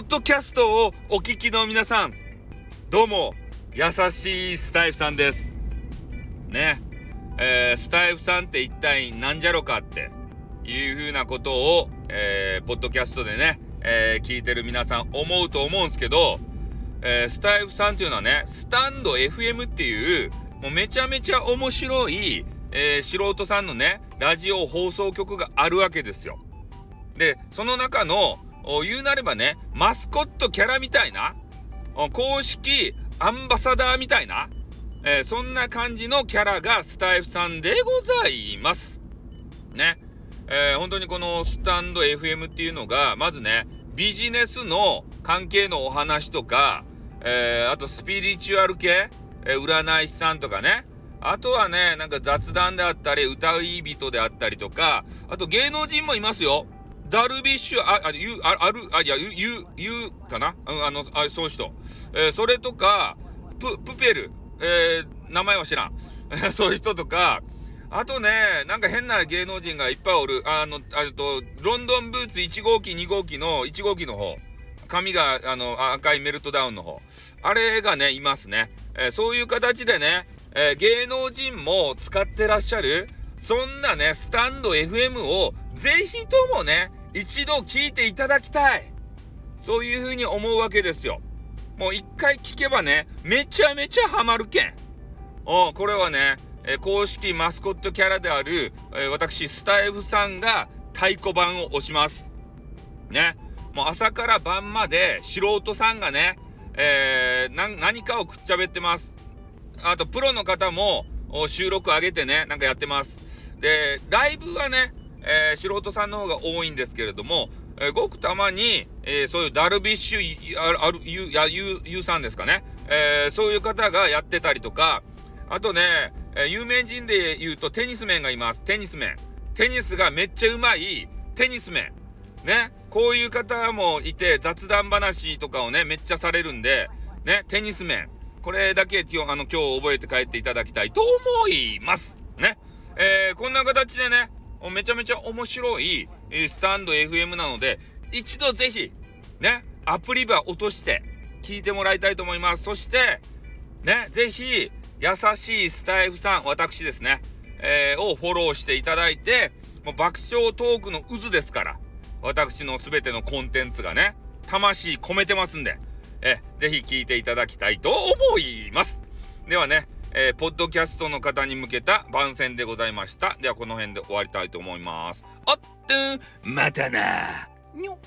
ッドキャストをお聞きの皆さん、どうも、優しいスタイフさんです。ね。えー、スタイフさんって一体何じゃろかっていうふうなことを、えー、ポッドキャストでね、えー、聞いてる皆さん思うと思うんですけど、え、スタイフさんっていうのはね、スタンド FM っていう、もうめちゃめちゃ面白い、え、素人さんのね、ラジオ放送局があるわけですよ。で、その中の、言うなればね、マスコットキャラみたいな、公式アンバサダーみたいな、えー、そんな感じのキャラがスタイフさんでございます。ね。えー、本当にこのスタンド FM っていうのが、まずね、ビジネスの関係のお話とか、えー、あとスピリチュアル系、え占い師さんとかね、あとはね、なんか雑談であったり、歌い人であったりとか、あと芸能人もいますよ。ダルビッシュ、あ、あ、ゆ、あ、ある、あ、いや、ゆ、ゆ、ゆかな？うん、あの、あ、そういう人。えー、それとか、プ、プペル、えー、名前は知らん。そういう人とか、あとね、なんか変な芸能人がいっぱいおる。あの、あと、ロンドンブーツ1号機、2号機の、1号機の方。髪が、あの、赤いメルトダウンの方。あれがね、いますね。えー、そういう形でね、えー、芸能人も使ってらっしゃる、そんなね、スタンド FM を、ぜひともね、一度聞いていただきたい。そういうふうに思うわけですよ。もう一回聞けばね、めちゃめちゃハマるけん。おこれはね、え公式マスコットキャラである、え私、スタイフさんが太鼓判を押します。ね。もう朝から晩まで素人さんがね、えー、何かをくっちゃべってます。あと、プロの方も収録上げてね、なんかやってます。で、ライブはね、えー、素人さんの方が多いんですけれども、えー、ごくたまに、えー、そういうダルビッシュ、ある、ある、ゆ、や、ゆ、ゆさんですかね。えー、そういう方がやってたりとか、あとね、えー、有名人で言うとテニスメンがいます。テニスメン。テニスがめっちゃうまいテニスメン。ね。こういう方もいて、雑談話とかをね、めっちゃされるんで、ね、テニスメン。これだけ今日、あの、今日覚えて帰っていただきたいと思います。ね。えー、こんな形でね、めちゃめちゃ面白い、えスタンド FM なので、一度ぜひ、ね、アプリバ落として聞いてもらいたいと思います。そして、ね、ぜひ、優しいスタイフさん、私ですね、えー、をフォローしていただいて、もう爆笑トークの渦ですから、私のすべてのコンテンツがね、魂込めてますんで、え、ぜひ聞いていただきたいと思います。ではね、えー、ポッドキャストの方に向けた番宣でございました。ではこの辺で終わりたいと思います。おっとまたなにょ